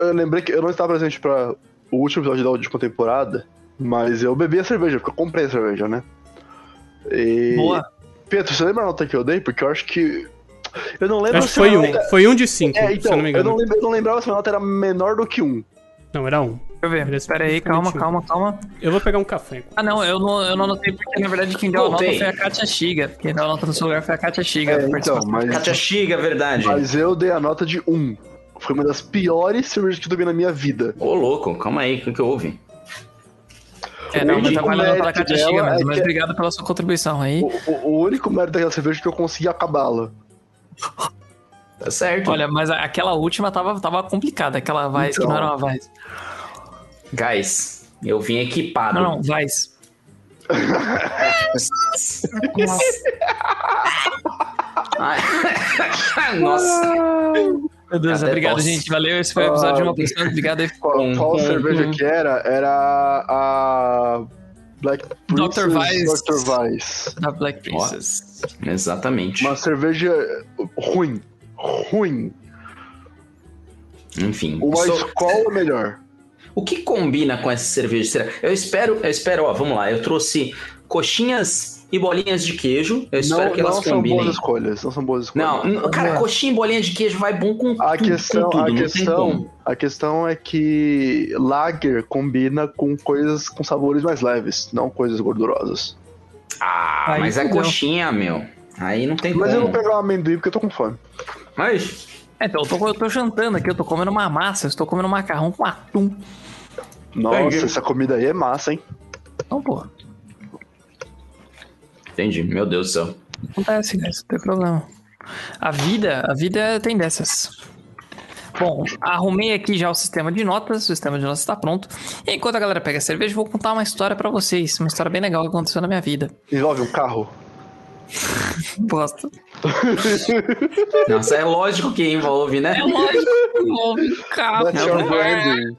Eu lembrei que eu não estava presente para o último episódio da última temporada, mas eu bebi a cerveja, porque eu comprei a cerveja, né? E... Boa. Pedro, você lembra a nota que eu dei? Porque eu acho que. Eu não lembro Acho se a foi um. nota- Foi um de cinco, É, se então, eu não me eu, engano. não lembro- eu não lembrava se a nota era menor do que um. Não, era um. Deixa eu ver. É Espera aí, calma, calma, calma. Eu vou pegar um café. Ah, não, eu não, eu não anotei porque, na verdade, quem deu a nota foi a Katia Shiga. Quem deu a nota no seu lugar foi a Katia Shiga. É, então, mas, Katia Shiga, verdade. mas eu dei a nota de um. Foi uma das piores cervejas que eu tomei na minha vida. Ô, louco, calma aí, o que, que houve? É, não, único tá valendo pela dela mesmo. é Mas que- obrigado pela sua contribuição aí. O, o- o único mérito daquela cerveja é que eu consegui acabá-la. Tá certo. Olha, mas aquela última tava, tava complicada. Aquela Vice que Então. não era uma Vice. Guys, eu vim equipado. Não, não, Vice. Ai. Nossa. Meu Deus, obrigado, gente. Valeu. Esse foi o episódio de uma pessoa. Obrigado aí. Qual, qual cerveja que era? Era a. Black Dr. Princess Weiss. Dr. Weiss. Da Black Princess. Exatamente. Uma cerveja ruim. Ruim. Enfim. Uma sou- escola melhor. O que combina com essa cerveja? Será? Eu espero, eu espero, ó, vamos lá. Eu trouxe coxinhas e bolinhas de queijo. Eu espero Não, que elas não são combinem. boas escolhas. Não são boas escolhas. Não, n- cara, Vamos lá. coxinha e bolinha de queijo vai bom com A tudo, questão, com tudo, a, não questão, a questão é que lager combina com coisas com sabores mais leves, não coisas gordurosas. Ah, Aí mas é coxinha, meu. Aí não tem Mas eu como. vou pegar um amendoim porque eu tô com fome. Mas É, então, eu tô, eu tô jantando aqui, eu tô comendo uma massa, eu estou comendo macarrão com atum. Nossa, Peguei. essa comida aí é massa, hein? Então, pô, entendi. Meu Deus do céu. acontece, guys, não tem problema. A vida, a vida tem dessas. Bom, arrumei aqui já o sistema de notas, o sistema de notas está pronto. E enquanto a galera pega a cerveja, eu vou contar uma história pra vocês, uma história bem legal que aconteceu na minha vida. Envolve um carro. Bosta. Nossa, é lógico que envolve, né? É lógico que envolve carro. That's your branding.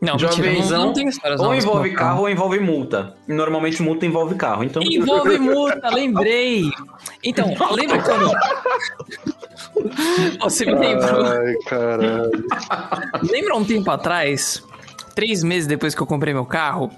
Não, mentira, não, Jovenzão, não tem histórias ou envolve meu carro ou envolve multa. E normalmente multa envolve carro, então... Envolve multa, lembrei. Então, lembra quando. Você me lembrou. Ai, caralho. Lembra um tempo atrás, três meses depois que eu comprei meu carro,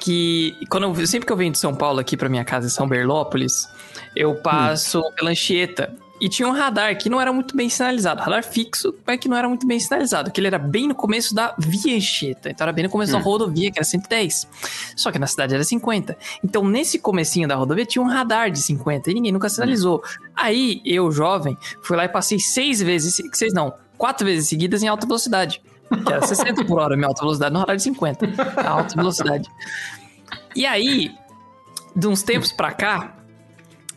que quando eu, sempre que eu venho de São Paulo aqui pra minha casa em São Berlópolis, eu passo pela Anchieta. E tinha um radar que não era muito bem sinalizado. Radar fixo, mas que não era muito bem sinalizado. Que ele era bem no começo da via Anchieta. Então era bem no começo da rodovia, que era 110. Só que na cidade era 50. Então nesse comecinho da rodovia tinha um radar de 50 e ninguém nunca sinalizou. Aí eu, jovem, fui lá e passei seis vezes, seis não, quatro vezes seguidas em alta velocidade. Que era 60 por hora minha alta velocidade, no radar de 50. A alta velocidade. E aí, de uns tempos pra cá,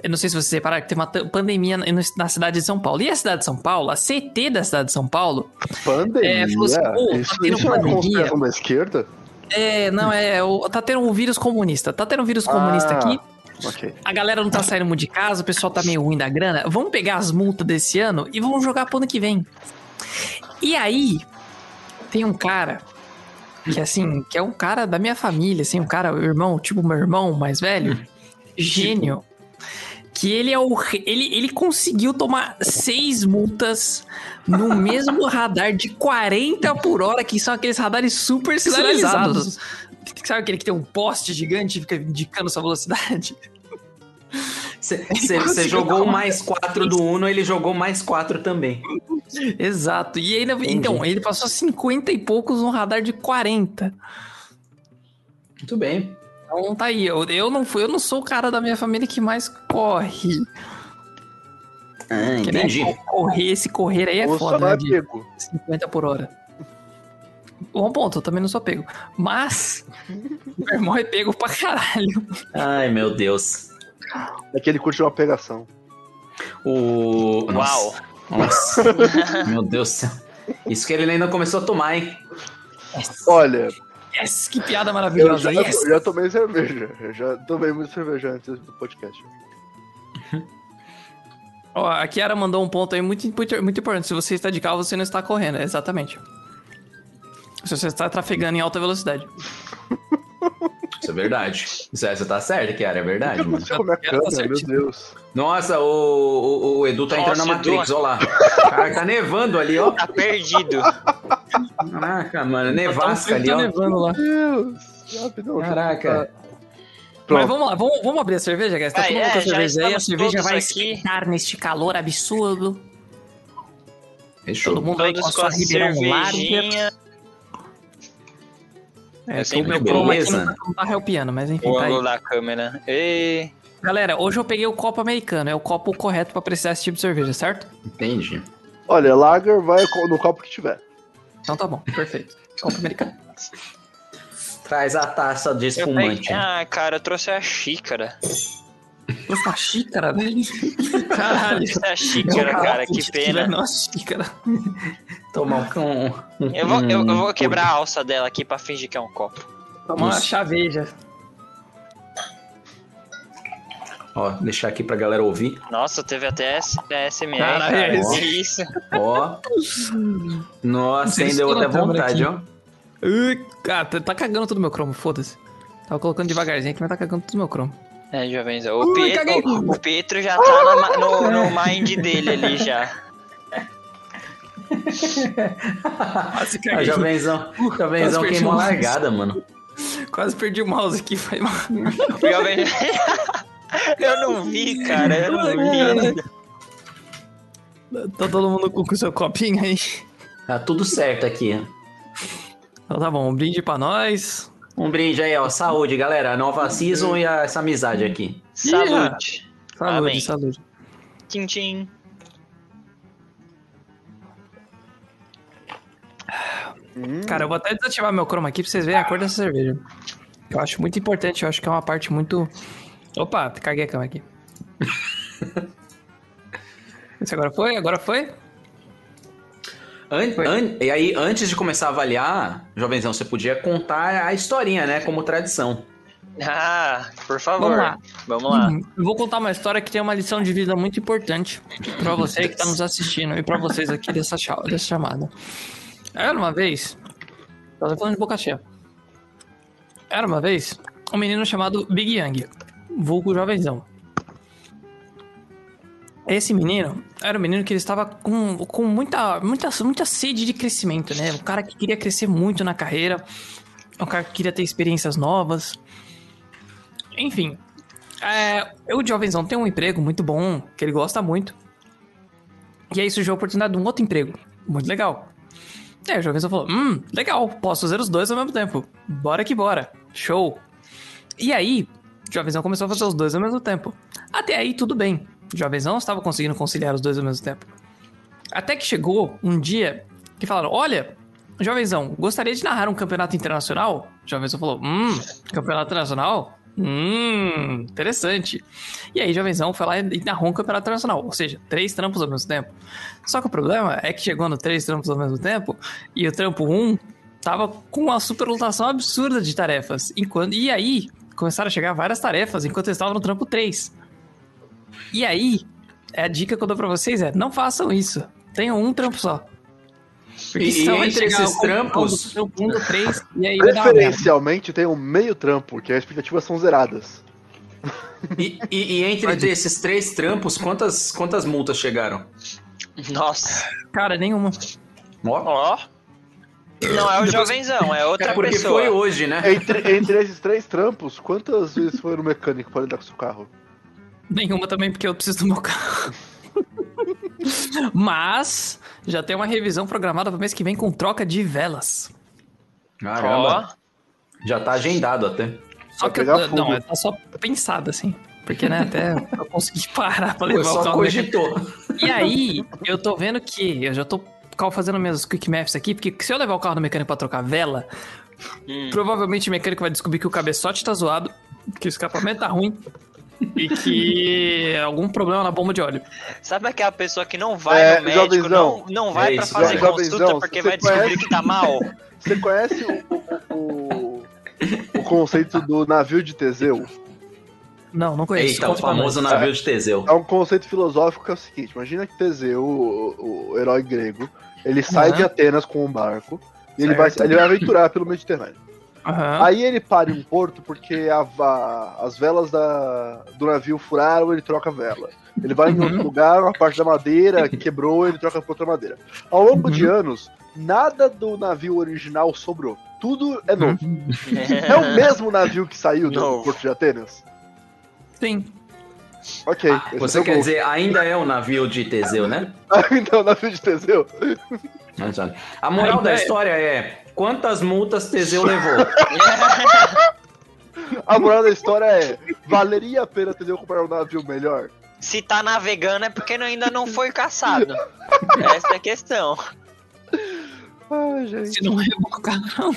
eu não sei se vocês repararam que tem uma pandemia na cidade de São Paulo. E a cidade de São Paulo, a CT da cidade de São Paulo, Pandemia? É, falou assim, pô, tá isso tendo isso é uma pandemia. conspiração da esquerda? é, não, é, o- tá tendo um vírus comunista. Tá tendo um vírus comunista Ah. aqui. Ok. A galera não tá saindo muito de casa, o pessoal tá meio ruim da grana. Vamos pegar as multas desse ano e vamos jogar pro ano que vem. E aí, tem um cara que, assim, que é um cara da minha família, assim, um cara, o irmão, tipo meu irmão mais velho, gênio. Que ele é o. Ele, ele conseguiu tomar seis multas no mesmo radar de 40 por hora, que são aqueles radares super sinalizados. Sabe aquele que tem um poste gigante e fica indicando sua velocidade? Você jogou mais 4 do Uno, ele jogou mais 4 também. Exato. E ainda, então, ele passou 50 e poucos no radar de 40. Muito bem. Então tá aí. Eu, eu não fui, eu não sou o cara da minha família que mais corre. Ah, Que, né, entendi. co- Correr, esse correr aí é Ou foda, só não né? é De pego. 50 por hora. Bom ponto, eu também não sou pego. Mas, meu irmão é pego pra caralho. Ai, meu Deus. É que ele curte uma pegação. O. Uau. Nossa. meu Deus do céu. Isso que ele ainda começou a tomar, hein? Olha, Yes, que piada eu maravilhosa. já, Yes. eu já tomei cerveja. Eu já tomei muito cerveja antes do podcast. Ó, a Kiara mandou um ponto aí muito, muito, muito importante. Se você está de carro, você não está correndo. Exatamente. Se você está trafegando em alta velocidade. Isso é verdade. Isso é, você tá certo, Kiara, é verdade, mano. aconteceu com a minha Ela tá câmera, meu. Deus. Nossa, o, o, o Edu tá entrando Nossa, na Matrix, ó lá. Cara, tá nevando ali, ó. Tá perdido. Caraca, mano, Tá nevasca frio, ali, tá ó. nevando lá. Deus. Caraca. Mas Pronto. vamos lá, vamos, vamos abrir a cerveja, guys. Tá Vai, todo mundo é, com a já cerveja aí, a cerveja todos vai aqui. esquentar neste calor absurdo. Fechou. Todo mundo aí com a Todos sua Ribeirão Larga. É, É sempre meu aqui não tá, não tá helpiano, mas enfim, O tá ângulo da câmera. E... Galera, hoje eu peguei o copo americano, é o copo correto pra apreciar esse tipo de cerveja, certo? Entendi. Olha, Lager vai no copo que tiver. Então tá bom, perfeito. Copo americano. Traz a taça de espumante. Ah, cara, eu trouxe a xícara. Trouxe uma xícara, velho. Caralho. Trouxe a xícara, cara, que pena. Não, xícara. Tomar um, um- Eu vou, eu, eu vou quebrar a alça dela aqui pra fingir que é um copo. Tomar uma chaveja. Ó, deixar aqui pra galera ouvir. Nossa, teve até S- SMR, Caralho, cara. esse- Que isso? Ó. Nossa, hein, deu até vontade, aqui. ó. Ui, Cara, tá, tá cagando todo meu cromo, foda-se. Tava colocando devagarzinho aqui, mas tá cagando todo meu cromo. É, jovens. O, Ui, Pietro, o, o Pietro já tá na no, no mind dele ali já. Quase Ah, caguei. jovenzão, jovenzão quase queimou largada, mano. Quase perdi o mouse aqui, foi mal. Jovem... eu não vi, cara. Eu não vi. Tá todo mundo com o seu copinho aí. Tá tudo certo aqui. Então tá bom, um brinde pra nós. Um brinde aí, ó. Saúde, galera. A nova season e a- essa amizade aqui. Saúde. Saúde, Amém. saúde. Tchim, tchim. Cara, eu vou até desativar meu chroma aqui pra vocês verem a cor dessa cerveja. Eu acho muito importante, eu acho que é uma parte muito. Opa, caguei a cama aqui. Isso agora foi? Agora foi? An- Foi. an- e aí, antes de começar a avaliar, jovenzão, você podia contar a historinha, né? Como tradição. Ah, por favor. Vamos lá. Vamos lá. Hum, Eu vou contar uma história que tem uma lição de vida muito importante pra você que tá nos assistindo e pra vocês aqui dessa, dessa chamada. Era uma vez. Tô falando de boca cheia. Era uma vez um menino chamado Big Yang, vulgo jovenzão. Esse menino era um menino que ele estava com, com muita, muita, muita sede de crescimento, né? Um cara que queria crescer muito na carreira, um cara que queria ter experiências novas. Enfim, é, o jovenzão tem um emprego muito bom, que ele gosta muito. E aí surgiu a oportunidade de um outro emprego, muito legal. E aí o jovenzão falou, hum, legal, posso fazer os dois ao mesmo tempo. Bora que bora, show. E aí, jovenzão começou a fazer os dois ao mesmo tempo. Até aí tudo bem, jovenzão estava conseguindo conciliar os dois ao mesmo tempo. Até que chegou um dia que falaram, olha, jovenzão, gostaria de narrar um campeonato internacional? Jovenzão falou, hum, campeonato internacional? Hum, interessante. E aí, jovenzão foi lá e narrou um campeonato internacional, ou seja, três trampos ao mesmo tempo. Só que o problema é que chegou no três trampos ao mesmo tempo e o trampo um tava com uma superlotação absurda de tarefas. Enquanto, e aí, começaram a chegar várias tarefas enquanto eles estavam no trampo 3. E aí, a dica que eu dou pra vocês é: não façam isso. Tenham um trampo só. E- e entre esses o trampos- trampo um do três, e aí. Preferencialmente tem um meio trampo, que as expectativas são zeradas. E, e- e entre esses três trampos, quantas, quantas multas chegaram? Nossa. Cara, nenhuma. Ó, Ó. Não é o jovenzão, é outra é porque pessoa. foi hoje, né? Entre, entre esses três trampos, quantas vezes foi no mecânico para lidar com o seu carro? Nenhuma também, porque eu preciso do meu carro. Mas já tem uma revisão programada para mês que vem com troca de velas. Caramba, já tá agendado até. Só que eu, fogo. não, é tá só pensado assim. Porque, né, até eu consegui parar pra levar o só carro. cogitou. E aí, eu tô vendo que eu já tô cal- fazendo minhas quick maps aqui, porque se eu levar o carro no mecânico pra trocar vela, Hum. provavelmente o mecânico vai descobrir que o cabeçote tá zoado, que o escapamento tá ruim e que é algum problema na bomba de óleo. Sabe aquela pessoa que não vai É, no médico, jovenzão. não, não vai É pra isso, fazer jovenzão. consulta porque Você vai descobrir conhece? que tá mal? Você conhece o, o, o, conceito do navio de Teseu? Não, não conheço. Eita, o pra famoso navio de Teseu. É um conceito filosófico que é o seguinte: imagina que Teseu, o, o herói grego, ele sai Aham. de Atenas com um barco e ele vai, ele vai aventurar pelo Mediterrâneo. Aham. Aí ele para em um porto porque a va- as velas da- do navio furaram, ele troca a vela. Ele vai em outro Uhum. lugar, uma parte da madeira quebrou, ele troca por outra madeira. Ao longo de anos, nada do navio original sobrou. Tudo é novo. É o mesmo navio que saiu do Novo. Porto de Atenas? Sim. Ok. esse Você é quer gol. dizer, ainda é um navio de Teseu, né? então, o navio de Teseu? A moral da É. história é: quantas multas Teseu levou? A moral da história é: valeria a pena Teseu comprar um navio melhor? Se tá navegando é porque ainda não foi caçado. Essa é a questão. Ai, gente. Se não rebocar, não.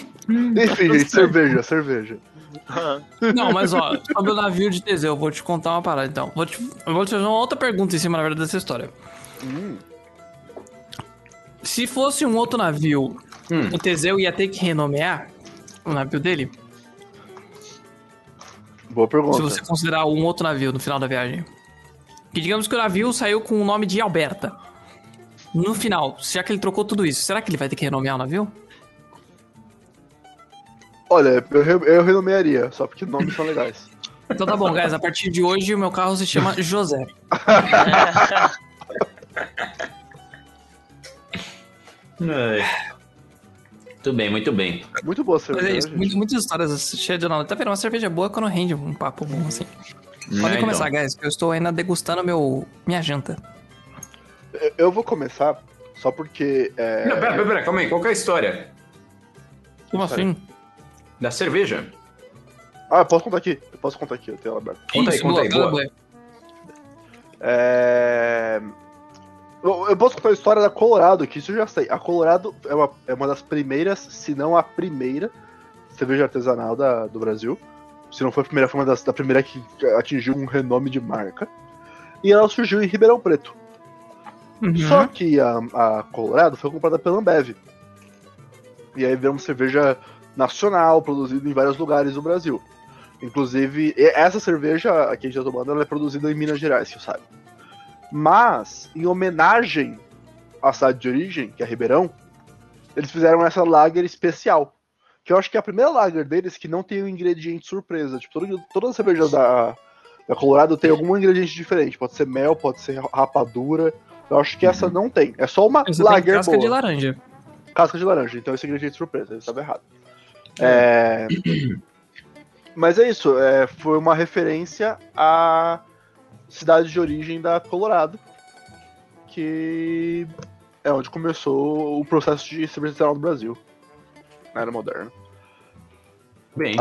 Enfim, gente, cerveja, cerveja. Não, mas ó, sobre o navio de Teseu, eu vou te contar uma parada então. Vou te, eu vou te fazer uma outra pergunta em cima, na verdade, dessa história. Hum, Se fosse um outro navio, Hum. o Teseu ia ter que renomear o navio dele? boa pergunta. Se você considerar um outro navio no final da viagem. Que digamos que o navio saiu com o nome de Alberta. No final, já que ele trocou tudo isso, será que ele vai ter que renomear o navio? Olha, eu, eu renomearia, só porque nomes são legais. Então tá bom, guys. A partir de hoje, o meu carro se chama José. É. Muito bem, muito bem. Muito boa a Mas cerveja. é isso. gente. Muitas, muitas histórias cheias de nome. Tá vendo? Uma cerveja boa quando rende um papo bom assim. Podem É, começar, então. guys. que Eu estou ainda degustando meu, minha janta. Eu- Eu vou começar só porque. é, Não, pera, pera, pera, calma aí. Qual que é a história Como assim? Da cerveja? Ah, eu posso contar aqui. Eu posso contar aqui, eu tenho ela aberta. Conta aí, conta aí, boa. É... Eu eu posso contar a história da Colorado, que isso eu já sei. A Colorado é uma, é uma das primeiras, se não a primeira, cerveja artesanal da, do Brasil. Se não foi a primeira, foi uma das, da primeira que atingiu um renome de marca. E ela surgiu em Ribeirão Preto. Uhum. Só que a, a Colorado foi comprada pela Ambev. E aí virou uma cerveja nacional, produzida em vários lugares do Brasil. Inclusive, essa cerveja que a gente tá tomando, ela é produzida em Minas Gerais, que eu saiba. Mas, em homenagem à cidade de origem, que é Ribeirão, eles fizeram essa lager especial. Que eu acho que é a primeira lager deles que não tem um ingrediente surpresa. Tipo, todo, todas as cervejas da, da Colorado tem algum ingrediente diferente. Pode ser mel, pode ser rapadura. Eu acho que essa não tem. É só uma Essa tem lager casca boa. de laranja. Casca de laranja, então esse ingrediente surpresa, ele estava errado. É, Mas é isso, é, foi uma referência à cidade de origem da Colorado, que é onde começou o processo de cerveja artesanal do Brasil, na era moderna. Bem.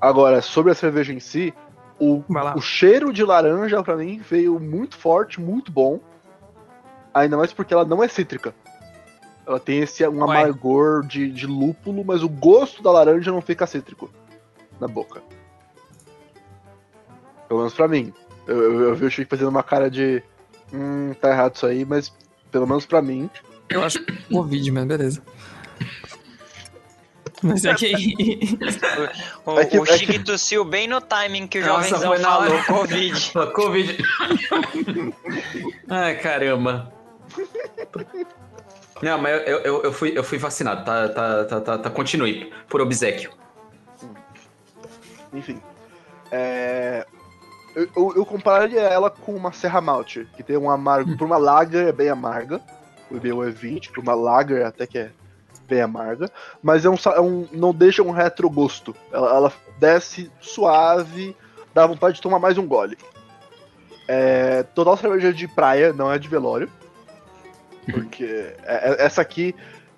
Agora, sobre a cerveja em si, o, o cheiro de laranja pra mim veio muito forte, muito bom. Ainda mais porque ela não é cítrica. Ela tem esse um Ué. amargor de, de lúpulo, mas o gosto da laranja não fica cítrico na boca. Pelo menos pra mim. Eu, eu, eu vi o Chico fazendo uma cara de. Hum, tá errado isso aí, mas pelo menos pra mim. Eu acho que é Covid, mas beleza. Mas é que. O, É que- o é Chique tossiu bem no timing que o Nossa, jovenzão falou Covid. Covid. Ai, caramba. Não, mas eu, eu, eu, fui, eu fui vacinado, tá, tá, tá, tá, tá, continue, por obsequio. Enfim. É, Eu, eu, eu compararia ela com uma Serra Malte, que tem um amargo. Por uma lager é bem amarga. O meu é 20, por uma lager até que é bem amarga. Mas é um, é um- não deixa um retrogosto. Ela, ela desce suave, dá vontade de tomar mais um gole. É, total cerveja de praia, não é de velório. Porque é- é- essa aqui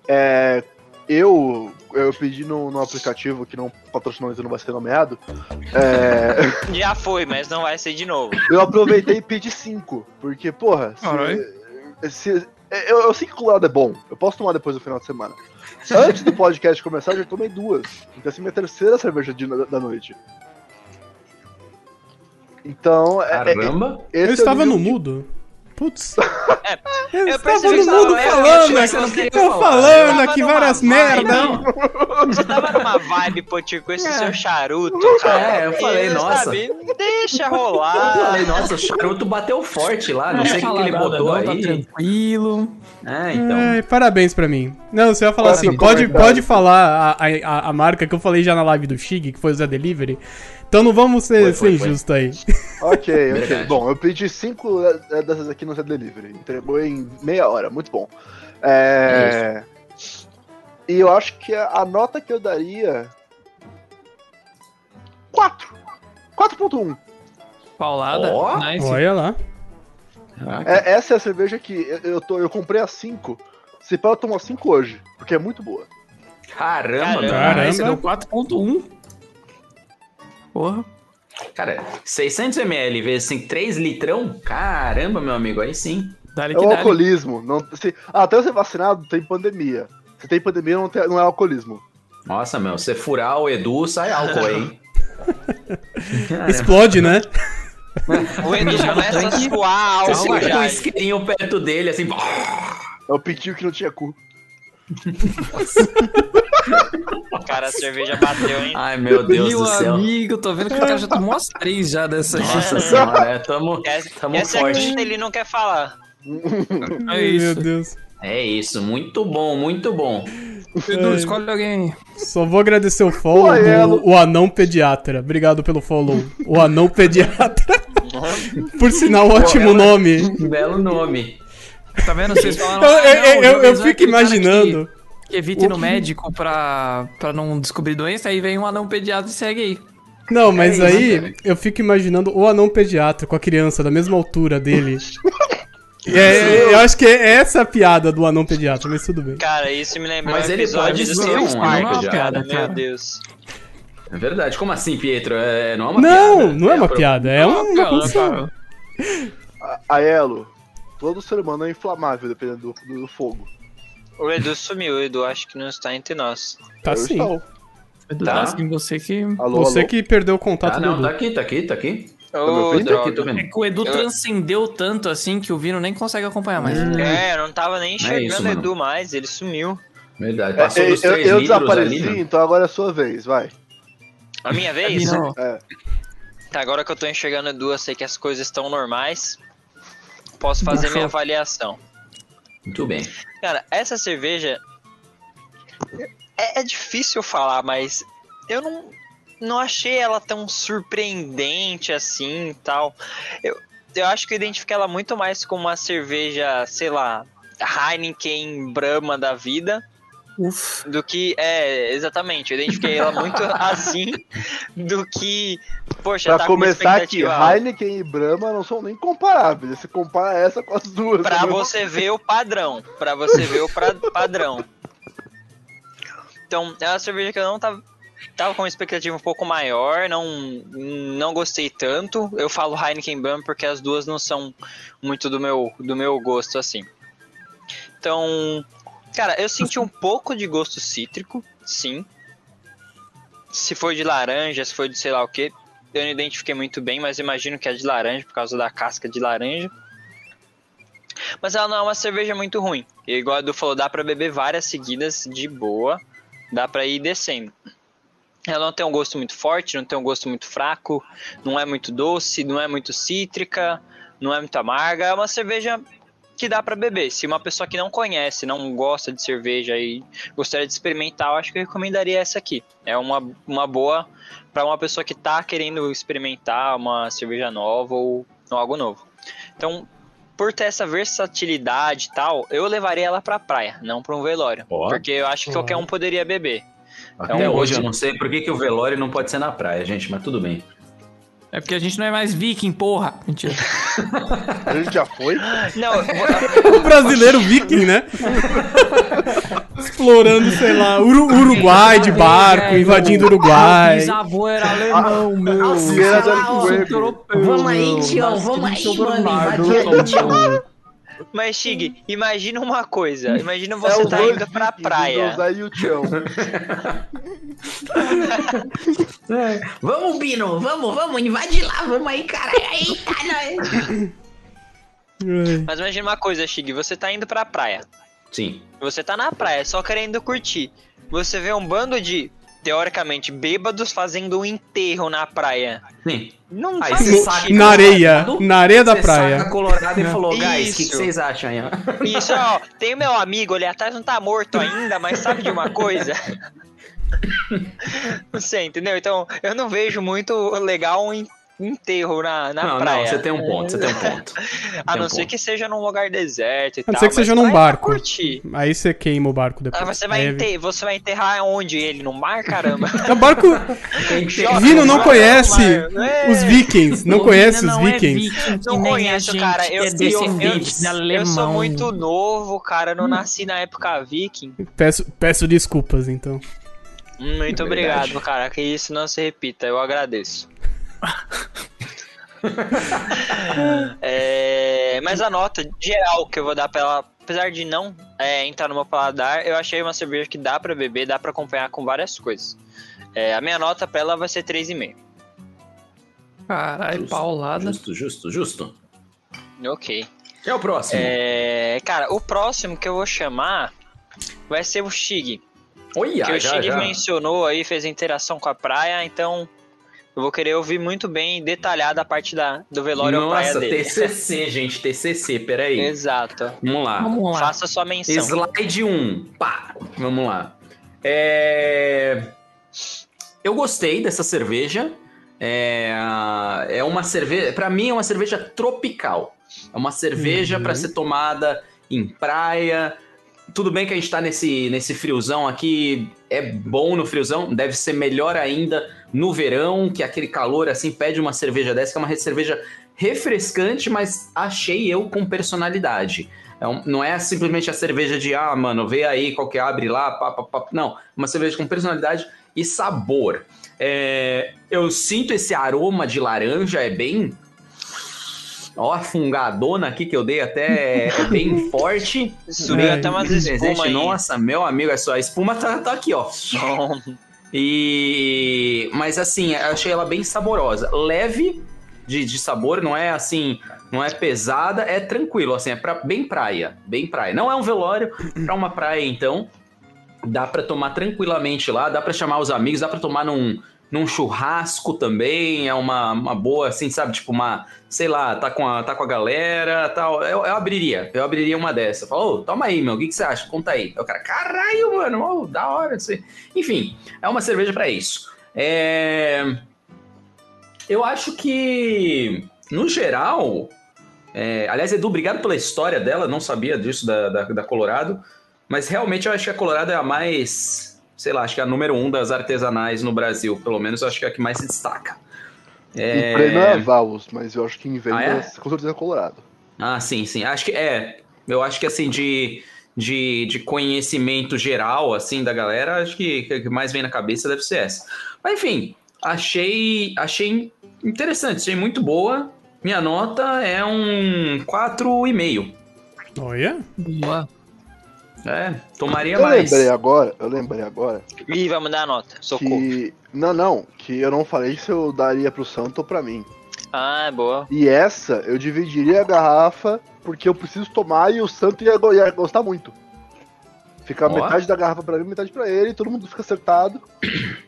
é, eu, eu pedi no, no aplicativo que não patrocinou não vai ser nomeado. é, Já foi, mas não vai ser de novo. eu aproveitei e pedi 5. Porque, porra, se- se- eu, eu sei que o colorado é bom. Eu posso tomar depois do final de semana. Antes do podcast começar, eu já tomei duas. Então, é minha terceira cerveja de- da, noite. Então, é- é- Caramba. é Eu estava nível no mudo. Putz. É, Eu eu estava percebi no que mudo você tava- falando eu achei que Eu falando aqui tava várias numa vibe, merda. não. Você tava numa vibe, Potir, com esse É. seu charuto, cara. É, eu falei, nossa. sabe, deixa Eu rolar. falei, nossa, o charuto bateu forte lá, não sei o que, que ele botou não, Tá aí. tranquilo. É, então. Ai, parabéns pra mim. Não, você vai falar é assim, pode, pode falar a, a, a marca que eu falei já na live do Shig, que foi o Zé Delivery. Então não vamos ser, Foi, foi, ser foi. injusto aí. Ok, ok. Bom, eu pedi cinco eh, dessas aqui no Zé Delivery. Entregou em meia hora, muito bom. É... E eu acho que a, a nota que eu daria. 4. 4.1. Paulada. Ó, nice. Olha lá. É, essa é a cerveja que eu, eu, tô, eu comprei a 5. Se pá, eu tomo a 5 hoje, porque é muito boa. Caramba, Caramba. Caramba. Esse deu 4.1. Porra. Cara, 600ml vezes assim, 3 litrão? Caramba, meu amigo, aí sim. Dá-lhe É o dá. alcoolismo. Não, se, ah, até você vacinado, tem pandemia. Se tem pandemia, não, tem- não é alcoolismo. Nossa, meu, você furar o Edu, sai álcool hein? Explode, né? O Edu no começa a suar Você álcool fica com um já. isqueirinho perto dele, assim. É o pitinho que não tinha cu. Cara, a cerveja bateu, hein? Ai, meu Deus Meu do céu. amigo, tô vendo que o cara já tomou as três já dessa. Nossa senhora, é, tamo, Essa, tamo essa é a forte. quinta ele não quer falar. É Ai, isso. meu Deus. É isso, muito bom, muito bom. Edu, escolhe alguém. Só vou agradecer o follow Pô, do o Anão Pediatra. Obrigado pelo follow. O Anão Pediatra. Por sinal, ótimo Ela- nome. Belo nome. Tá vendo? Vocês falaram. Eu, ah, eu- eu- eu é fico imaginando. Que, evita ir O no que- médico pra, pra não descobrir doença, aí vem um anão pediatra e segue aí. Não, mas É isso, aí eu fico imaginando o anão pediatra com a criança da mesma altura dele. É, eu acho que é essa a piada do anão pediatra, mas tudo bem. Cara, isso me lembrou Mas um ele episódio pode do ser um Park, anão pediatra, Meu cara. Deus. É verdade. Como assim, Pietro? É, não é uma Não, piada. não é uma a pro- piada, é uma Cara, condição. cara. A, a Elo, todo ser humano é inflamável dependendo do, do fogo. O Edu sumiu, o Edu acho que não está entre nós. Tá Eu sim. estou. Edu, Tá. tá assim, você que. Alô, Você alô. que perdeu o contato Ah, do não, Edu. tá aqui, tá aqui, tá aqui. droga. É que o Edu Eu- transcendeu tanto assim que o Vino nem consegue acompanhar mais. É, eu não tava nem enxergando isso, o. Edu mais, ele sumiu. Verdade. É, Passou é, dos eu, 3 eu litros desapareci, ali, né? então agora é a sua vez, vai. A minha vez? Vino, É. Tá, agora que eu tô enxergando o Edu, eu sei que as coisas estão normais. Posso fazer minha avaliação. Muito bem. Cara, essa cerveja. É, é difícil falar, mas eu não, não achei ela tão surpreendente assim e tal. Eu, eu acho que eu identifiquei ela muito mais como uma cerveja, sei lá, Heineken Brahma da vida. Uf. Do que. É, exatamente. Eu identifiquei ela muito assim. Do que. Poxa, Pra tá com uma começar aqui. Heineken e Brahma não são nem comparáveis. Você compara essa com as duas. Pra entendeu? você ver o padrão. Pra você ver o pra- padrão. Então, é uma cerveja que eu não tava. Tava com uma expectativa um pouco maior, não, não gostei tanto. Eu falo Heineken Brahma porque as duas não são muito do meu, do meu gosto assim. Então, cara, eu senti um pouco de gosto cítrico, sim. Se foi de laranja, se foi de sei lá o que, eu não identifiquei muito bem, mas imagino que é de laranja por causa da casca de laranja. Mas ela não é uma cerveja muito ruim. E igual a Edu falou, dá pra beber várias seguidas de boa. Dá pra ir descendo. Ela não tem um gosto muito forte, não tem um gosto muito fraco, não é muito doce, não é muito cítrica, não é muito amarga. É uma cerveja que dá pra beber. Se uma pessoa que não conhece, não gosta de cerveja e gostaria de experimentar, eu acho que eu recomendaria essa aqui. É uma, uma boa pra uma pessoa que tá querendo experimentar uma cerveja nova ou algo novo. Então, por ter essa versatilidade e tal, eu levaria ela pra praia, não pra um velório. Porque eu acho que qualquer um poderia beber. Até um hoje eu não sei por que, que o velório não pode ser na praia, gente, mas tudo bem. É porque a gente não é mais viking, porra. Mentira. A gente já foi? Não, O brasileiro viking, né? Explorando, sei lá, Uru- Uruguai de barco, invadindo o Uruguai. Bisavô era alemão, meu. Vamos aí, Nascido vamos aí, mano, invadir São aí, Tião. Paulo. Mas, Chig, imagina uma coisa. Imagina É você os tá indo pra praia. o e o Tião. Vamos, Bino, vamos, vamos, invade lá, vamos aí, cara. Eita, nós. Ai. Mas imagina uma coisa, Chig, você tá indo pra praia. Sim. Você tá na praia, só querendo curtir. Você vê um bando de teoricamente, bêbados fazendo um enterro na praia. Sim. Não Aí faz saca- Na areia. Colorado, Na areia da Você praia. saca colorado e falou, guys, o que, que vocês acham aí? ó?" Isso, ó, tem o meu amigo ali atrás, não tá morto ainda, mas sabe de uma coisa? Não sei, entendeu? Então, eu não vejo muito legal um enterro na, na não, praia. não, você tem um ponto, você tem um ponto. A não um ser ponto. que seja num lugar deserto e A não tal. ser que seja num é barco. curtir. Aí você queima o barco depois. Ah, você vai, Aí é- enter- você vai enterrar onde ele? No mar, caramba? É o barco. Joga- Vino não conhece. É. os vikings. Não O conhece os é vikings. viking, Não conheço, cara. Eu- é eu- Eu alemão. sou muito novo, cara. Eu não nasci na época viking. Peço, peço desculpas, então. Hum, Muito É obrigado, cara. Que isso não se repita. Eu agradeço. É, mas a nota geral que eu vou dar pra ela, apesar de não é, entrar no meu paladar, eu achei uma cerveja que dá pra beber, dá pra acompanhar com várias coisas. É, a minha nota pra ela vai ser 3,5. Caralho, paulada. Justo, justo, justo. Ok. Quem é o próximo? É, cara, o próximo que eu vou chamar vai ser o Shig. Olha, que o Shig mencionou aí, fez interação com a praia, então eu vou querer ouvir muito bem detalhada a parte da, do velório ou praia Nossa, dele. TCC, gente, TCC, peraí. Exato. Vamos lá. Vamos lá. Faça sua menção. Slide 1. Pá! Vamos lá. É... Eu gostei dessa cerveja. É, é uma cerveja. Pra mim, é uma cerveja tropical. É uma cerveja Uhum. pra ser tomada em praia. Tudo bem que a gente tá nesse, nesse friozão aqui. É bom no friozão. Deve ser melhor ainda no verão, que aquele calor assim pede uma cerveja dessa, que é uma cerveja refrescante, mas achei eu com personalidade. É um- não é simplesmente a cerveja de, ah, mano, vê aí qual que abre lá, pá, pá, pá. Não, uma cerveja com personalidade e sabor. É, eu sinto esse aroma de laranja, é bem. Ó, a fungadona aqui que eu dei até é bem forte. Subiu É, até umas espumas. Nossa, meu amigo, essa a espuma tá, tá aqui, ó. E. Mas assim, achei ela bem saborosa. Leve de, de sabor, não é assim. Não é pesada, é tranquilo, assim, é pra, bem praia. Bem praia. Não é um velório, pra uma praia, então. Dá pra tomar tranquilamente lá, dá pra chamar os amigos, dá pra tomar num, num churrasco também. É uma, uma boa, assim, sabe? Tipo, uma. Sei lá, tá com a, tá com a galera tal. Eu, eu abriria, eu abriria uma dessa. Fala, ô, toma aí, meu, o que, que você acha? Conta aí. Aí O cara, caralho, mano, ô, da hora. Aí." Enfim, é uma cerveja pra isso. É... Eu acho que, no geral. é, Aliás, Edu, obrigado pela história dela. Não sabia disso da, da, da Colorado. Mas realmente eu acho que a Colorado é a mais. Sei lá, acho que é a número um das artesanais no Brasil. Pelo menos eu acho que é a que mais se destaca. Em prêmio é Valos, mas eu acho que em Ah, é? vendas, com certeza é Colorado. Ah, sim, sim. Acho que é. Eu acho que assim, de, de, de conhecimento geral, assim, da galera, acho que que que mais vem na cabeça deve ser essa. Mas enfim, achei, achei interessante, achei muito boa. Minha nota é um 4,5. Olha. Boa. É, tomaria Eu mais. lembrei agora, eu lembrei agora Ih, vamos dar a nota. Socorro. que. Não, não, que eu não falei se eu daria pro Santo ou pra mim. Ah, boa. E essa eu dividiria a garrafa porque eu preciso tomar e o Santo ia, ia gostar muito. Fica Ó. metade da garrafa pra mim, metade pra ele, todo mundo fica acertado.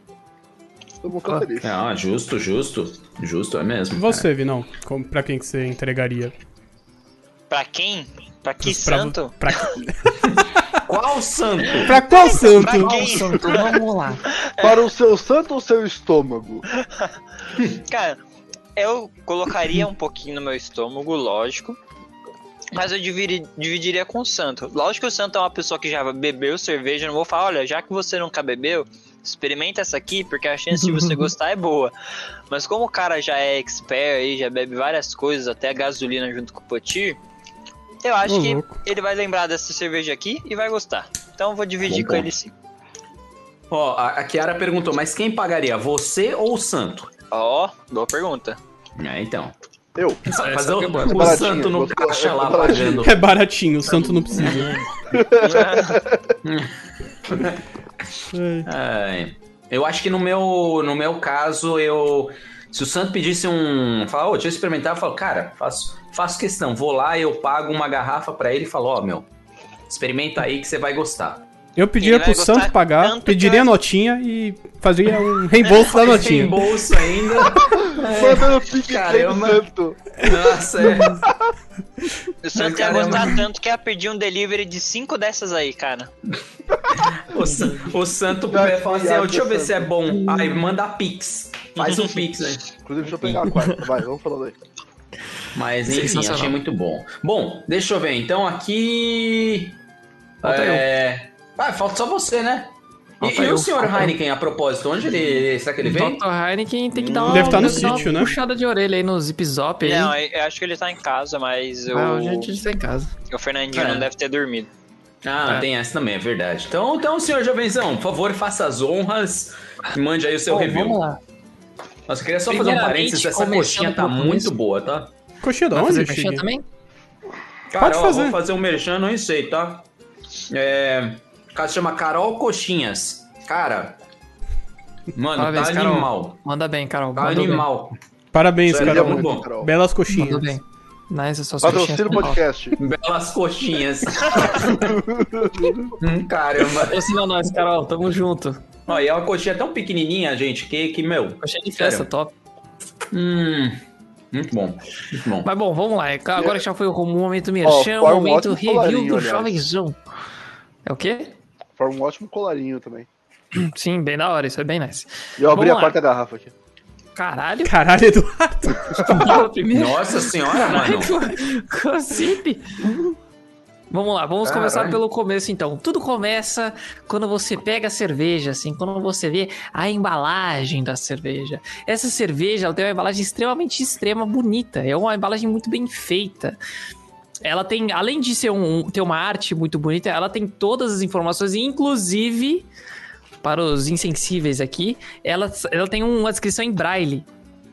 Todo mundo fica Ah, feliz. Ah, justo, justo. Justo, é mesmo. E você, Vinão? Como, pra quem que você entregaria? Pra quem? Pra que Pra- santo? Pra, Qual santo? pra qual santo? Pra quem? Santo, vamos lá. Para o seu santo ou seu estômago? Cara, eu colocaria um pouquinho no meu estômago, lógico. Mas eu dividi- dividiria com o Santo. Lógico que o Santo é uma pessoa que já bebeu cerveja. eu Não vou falar, olha, já que você nunca bebeu, experimenta essa aqui, porque a chance de você gostar é boa. Mas como o cara já é expert aí, já bebe várias coisas, até gasolina junto com o Potir, eu acho Ô, que ele vai lembrar dessa cerveja aqui e vai gostar. Então eu vou dividir Bom com ele sim. Ó, a, a Kiara perguntou, mas quem pagaria, você ou o santo? Ó, boa pergunta. É, então. Eu. Fazer o, é boa. o santo no caixa lá É baratinho. pagando. É baratinho, o santo não precisa. É, eu acho que no meu, no meu caso, eu. Se o santo pedisse um. Falar, ô, deixa eu experimentar, eu falo, cara, faço, faço questão. Vou lá, eu pago uma garrafa pra ele e falo, ó, meu, experimenta aí que você vai gostar. Eu pediria vai pro Santo pagar, pediria a vai- notinha e fazia um reembolso da notinha. Reembolso ainda. Manda no PicPay do caramba. Santo. Nossa, é. O Santo ia gostar tanto que ia pedir um delivery de cinco dessas aí, cara. O, San- o Santo Já fala assim: deixa eu ver se é bom. Aí manda Pix. Faz um Pix aí. Inclusive, deixa eu pegar a quarta. Vai, vamos falando aí. Mas enfim, achei muito bom. Bom, deixa eu ver. Então aqui. É... Ah, falta só você, né? E, e eu, o senhor eu. Heineken, a propósito, onde ele. Será que ele vem? Dr. Heineken tem que dar Deve uma, estar no sítio, né? puxada de orelha aí no Zip Zop aí. Não, eu eu acho que ele tá em casa, mas o, Ah, a gente está em casa. o Fernandinho É. não deve ter dormido. Ah, É. tem essa também, é verdade. Então, então, senhor Jovenzão, por favor, faça as honras e mande aí o seu Bom, review. vamos lá. Nossa, eu queria só fazer um parênteses, essa coxinha tá muito boa, tá? Coxinha da onde, Chig? também? Cara, Pode ó, fazer. vou fazer um merchan, não sei, tá? É. O cara se chama Carol Coxinhas. Cara. Mano, Parabéns, tá Carol. animal. Manda bem, Carol. Tá Mandou animal. Parabéns, Sério, Carol. é muito bom. Carol. Belas Bem. coxinhas. Mandou bem. Nice, suas Patrocínio podcast. Belas coxinhas. hum, caramba. Patrocina nós, Carol. Tamo junto. Ó, e é uma coxinha tão pequenininha, gente, que, que meu. Coxinha de festa, Sério. top. Hum. Muito bom. Muito bom. Mas bom, vamos lá. Agora que já foi o momento merchan, o momento review do aliás. Jovenzão. É o quê? Forma um ótimo colarinho também. Sim, bem da hora, isso é bem nice. E eu abri Vamos a lá. quarta garrafa aqui. Caralho, Caralho, Eduardo. Nossa senhora, mano. Cocipe. Vamos lá, vamos Caralho. começar pelo começo então. Tudo começa quando você pega a cerveja, assim, quando você vê a embalagem da cerveja. Essa cerveja ela tem uma embalagem extremamente extrema, bonita. É uma embalagem muito bem feita. Ela tem, além de ser um, ter uma arte muito bonita, ela tem todas as informações, inclusive para os insensíveis aqui, ela, ela tem uma descrição em braille.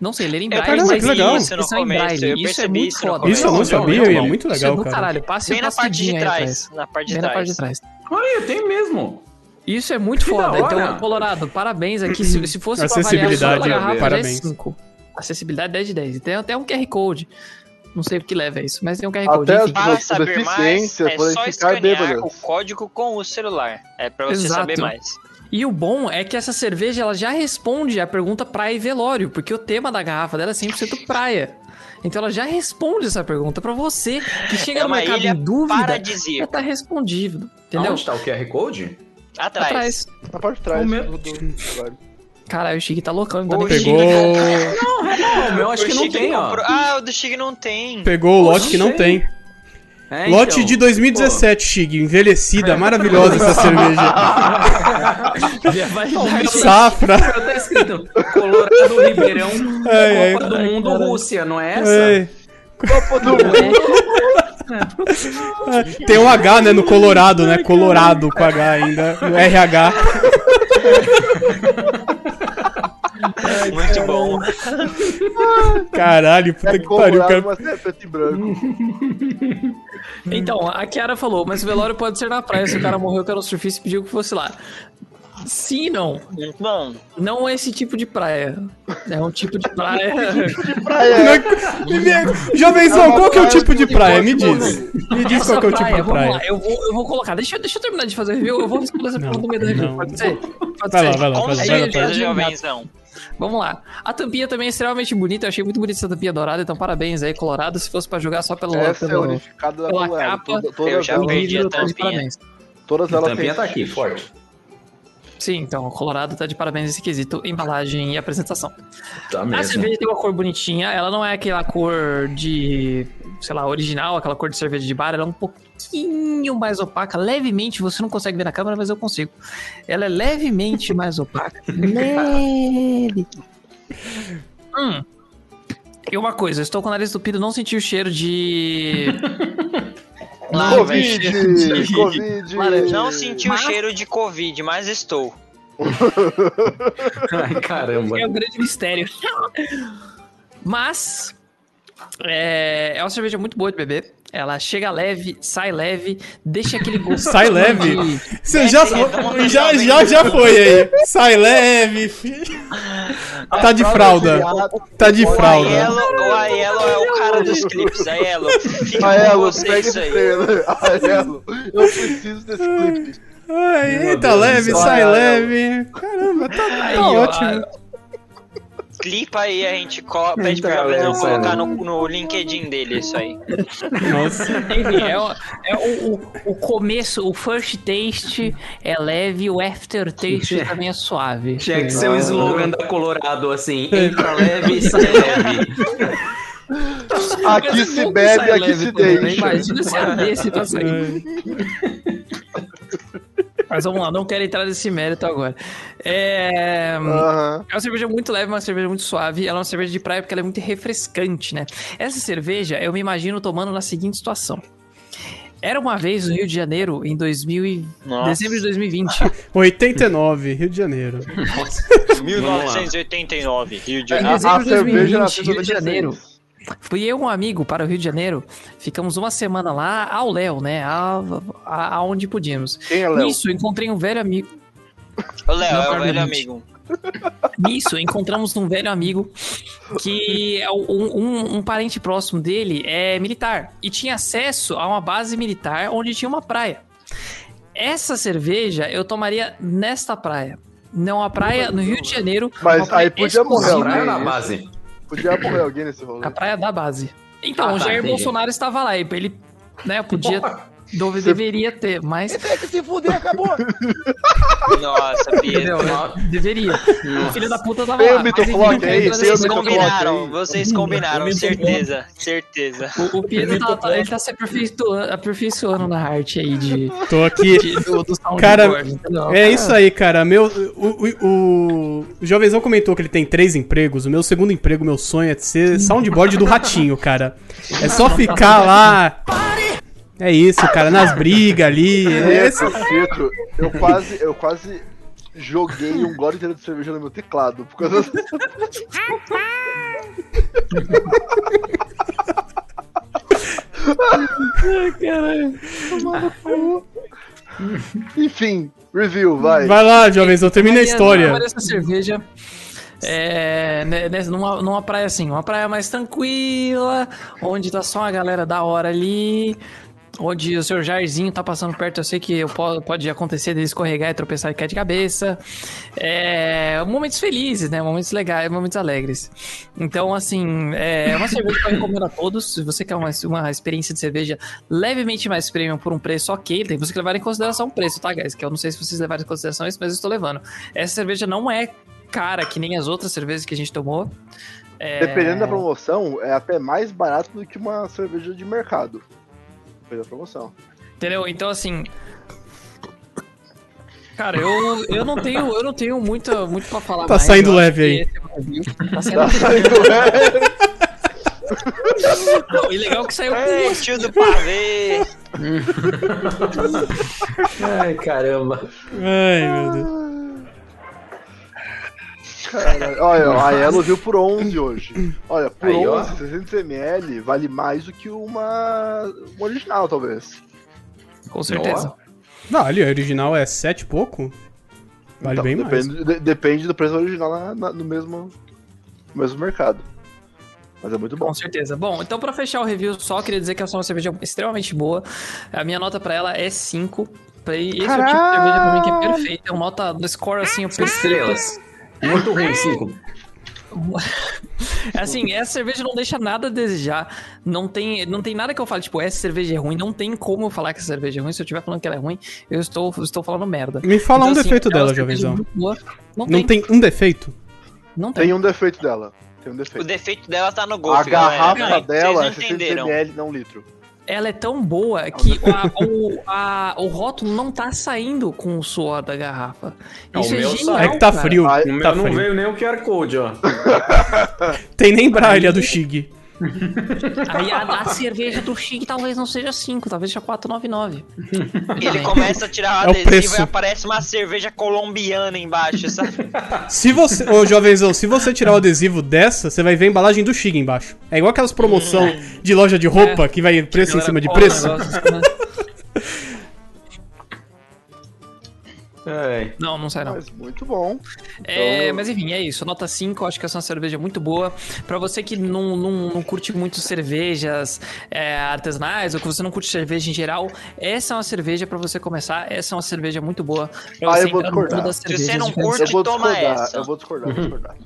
Não sei ler em braille, caramba, mas que legal. Isso descrição em braille. eu Isso é muito isso foda. Isso eu não Muito bom, sabia muito e é muito Isso legal, é do cara. caralho. Passe Bem na parte de trás. Na parte de Bem na parte trás. de trás. Olha, tem mesmo. Isso é muito Que foda. Então, Colorado, parabéns aqui. Se, se fosse pra Acessibilidade, avaliar só a garrafa, parabéns. é 5. Acessibilidade 10 de 10. E tem até um QR Code. Não sei o que leva isso, mas tem um QR Code. Até Para saber mais, é só ficar escanear bêbadas. o código com o celular. É pra você Exato. saber mais. E o bom é que essa cerveja ela já responde a pergunta praia e velório, porque o tema da garrafa dela é 100% praia. Então ela já responde essa pergunta pra você que chega É no uma mercado ilha em dúvida. Já paradisíaca. tá respondido. Entendeu? Onde tá o QR Code? Atrás. Atrás. Na parte de trás. O meu- Caralho, o Chique tá loucão. Não tá O nem Pegou, Não, o meu acho O que não Chique tem, ó. comprou- Ah, o do Chig não tem. pegou o lote não que não sei. tem. É, Lote então. de 2017, Chig. Envelhecida, maravilhosa essa cerveja. Já vai Não, Safra. tá escrito Colorado Ribeirão, É, Copa do Mundo, Rússia, não é essa? É. Copa do Mundo. Tem um H, né, no Colorado, né? Colorado com H ainda. O RH. Muito bom. Caralho, puta É que pariu, cara. Então, a Kiara falou, mas o velório pode ser na praia. Se o cara morreu, que era um surfista e pediu que fosse lá. Sim, não. Bom. Não é esse tipo de praia. É um tipo de praia. Praia. Jovenzão, qual que é o tipo de praia? Me diz. Me diz Essa qual que é o tipo praia, de vamos lá, praia. eu vou, eu vou colocar. Deixa, eu- deixa eu terminar de fazer review. Eu vou responder essa pergunta no meio do review. não. Pode ser? Pode Vai ser. lá, vai lá, vai lá, jovenzão. Vamos lá. A tampinha também é extremamente bonita. Eu achei muito bonita essa tampinha dourada. Então, parabéns aí, Colorado. Se fosse pra jogar só pelo, Essa é pelo, da pela capa, Toda- Todas eu já elas, perdi. a tampinha. todas A elas tampinha tá aqui, forte. Sim, então, o Colorado tá de parabéns nesse quesito, embalagem e apresentação. Tá A mesmo. cerveja tem uma cor bonitinha, ela não é aquela cor de, sei lá, original, aquela cor de cerveja de bar, ela é um pouquinho mais opaca, levemente, você não consegue ver na câmera, mas eu consigo. Ela é levemente mais opaca. Leve. Hum. E uma coisa, eu estou com o nariz entupido, não senti o cheiro de... Lá, Covid. Covid. Laranja. Não senti o Mas- cheiro de Covid, mas estou. Ai, caramba. É um grande mistério. Mas é, é uma cerveja muito boa de beber. Ela chega leve, sai leve, deixa aquele gosto. Sai leve? de- Você já, já, já, já foi aí. Sai leve, filho. Tá de fralda. Tá de fralda. Aiello, o Aiello é o cara dos clipes. Aiello, fica com Aelo, você isso aí. Aelo, eu preciso desse clipe. Ai, Deus leve, sai Ai, ai, leve. Caramba, tá, tá Aí, ó, ótimo. Clipa aí, a gente pede pra Galera, Gabriel sério. colocar no, no LinkedIn dele isso aí. Nossa. Enfim, é, o, é o, o, começo, o first taste é leve, o after taste também é suave. Tinha que ser o slogan da Colorado, assim. Entra leve, sai leve. Aqui se bebe, aqui se deixa. Imagina se é desse pra sair. Mas vamos lá, não quero entrar nesse mérito agora. É... Aham. É uma cerveja muito leve, uma cerveja muito suave. Ela é uma cerveja de praia porque ela é muito refrescante, né? Essa cerveja eu me imagino tomando na seguinte situação. Era uma vez no Rio de Janeiro, em 2000 e... Dezembro de 2020. 89, Rio de Janeiro. 1989, Rio de Em Janeiro. A, dezembro de cerveja 2020, nasceu em Rio de 96. Janeiro. Fui eu e um amigo para o Rio de Janeiro. Ficamos uma semana lá ao Léo, né? A, a- aonde podíamos. Quem é Léo? Nisso, encontrei um velho amigo. Ô, Léo, Não, é o Carlos velho amigo. Nisso, encontramos um velho amigo que é um, um- um parente próximo dele é militar e tinha acesso a uma base militar onde tinha uma praia. Essa cerveja eu tomaria nesta praia. Não a praia no Rio de Janeiro. Mas aí podia morrer Praia na base. Podia morrer alguém nesse rolê. A praia da base. Então, Ah, o tá, Jair entendi. Bolsonaro estava lá e ele, né, podia, dove- Você- deveria ter, mas Tem que se fuder, acabou. Nossa, entendeu? Pietro. Deveria. O filho da puta tava lá. Mitoflock enfim, aí, Vocês combinaram, aí. vocês combinaram, certeza, certeza. O, o Pietro tá, ele tá se aperfeiçoando, aperfeiçoando na arte aí de, Tô aqui. de- do, do soundboard, Cara? É isso aí, cara. Meu, o, o, o, o jovenzão comentou que ele tem três empregos. O meu segundo emprego, meu sonho é ser soundboard do ratinho, cara. É só ficar lá. É isso, cara, nas brigas ali. É Pietro, Pietro, eu quase, eu quase joguei um gole inteiro de cerveja no meu teclado. Por causa Enfim, review, vai. Vai lá, jovenzão, termina a Tomaria- história. essa cerveja é, né, né, numa, numa praia assim, uma praia mais tranquila, onde tá só uma galera da hora ali, onde o seu Jairzinho tá passando perto, eu sei que eu po- pode acontecer dele escorregar e tropeçar e cair de cabeça. É, momentos felizes, né? Momentos legais, momentos alegres. Então, assim, é uma cerveja que eu recomendo a todos. Se você quer uma, uma experiência de cerveja levemente mais premium por um preço ok, tem você que levar em consideração o preço, tá, guys? Que eu não sei se vocês levaram em consideração isso, mas eu estou levando. Essa cerveja não é cara que nem as outras cervejas que a gente tomou. É, Dependendo da promoção, é até mais barato do que uma cerveja de mercado. Dependendo da promoção. Entendeu? Então, assim. Cara, eu, eu não tenho, eu não tenho muito, muito pra falar Tá mais. saindo leve aí. esse é. Tá saindo Tá saindo, é. Não, e legal que saiu com Ei, tio do pavê! Ai, caramba. Ai, meu Deus. Caralho. Olha, a Elo viu por 11 hoje. Olha, por Aí, ó. 11, 600ml vale mais do que uma, uma original, talvez. Com certeza. Vale, a original é sete e pouco? Vale Então, bem mais. depende, de- depende do preço original na- na- no, mesmo, no mesmo mercado. Mas é muito bom. Com certeza. Bom, então pra fechar o review, só queria dizer que essa é uma cerveja extremamente boa. A minha nota pra ela é 5. Esse é o tipo de cerveja pra mim que é perfeita. É uma nota do score assim, eu. Estrelas. Muito ruim, cinco. Assim, essa cerveja não deixa nada a desejar. Não tem, não tem nada que eu fale, tipo, essa cerveja é ruim. Não tem como eu falar que essa cerveja é ruim. Se eu estiver falando que ela é ruim, eu estou, estou falando merda. Me fala um Então, assim, defeito é dela, jovenzão. Não, Não tem, tem um defeito? não tem. Tem um defeito dela. Tem um O defeito. defeito dela tá no A golfe, garrafa galera. dela é Vocês não 600 entenderam. ml, não litro. Ela é tão boa que a- o, a- o rótulo não tá saindo com o suor da garrafa. Não, Isso o é meu genial, É que tá cara. frio. Ai, O meu Tá não frio. veio nem o QR Code, ó. Tem nem braille a do Shig. Aí a, a cerveja do Chique talvez não seja 5, talvez seja 499. Ele começa a tirar É o o adesivo preço. e aparece uma cerveja colombiana embaixo, sabe? Se você, ô jovenzão, se você tirar o adesivo dessa, você vai ver a embalagem do Shig embaixo. É igual aquelas promoção de loja de roupa que vai preço em Galera, cima de preço. negócio, né? É. Não, não sai não. Mas muito bom. É, Então- mas enfim, é isso. Nota 5, eu acho que essa é uma cerveja muito boa. Pra você que não, não, não curte muito cervejas é, artesanais, ou que você não curte cerveja em geral, essa é uma cerveja pra você começar. Essa é uma cerveja muito boa pra Ah, você eu vou discordar. Se você não curte, Eu vou toma discordar, essa. eu vou discordar, eu vou discordar.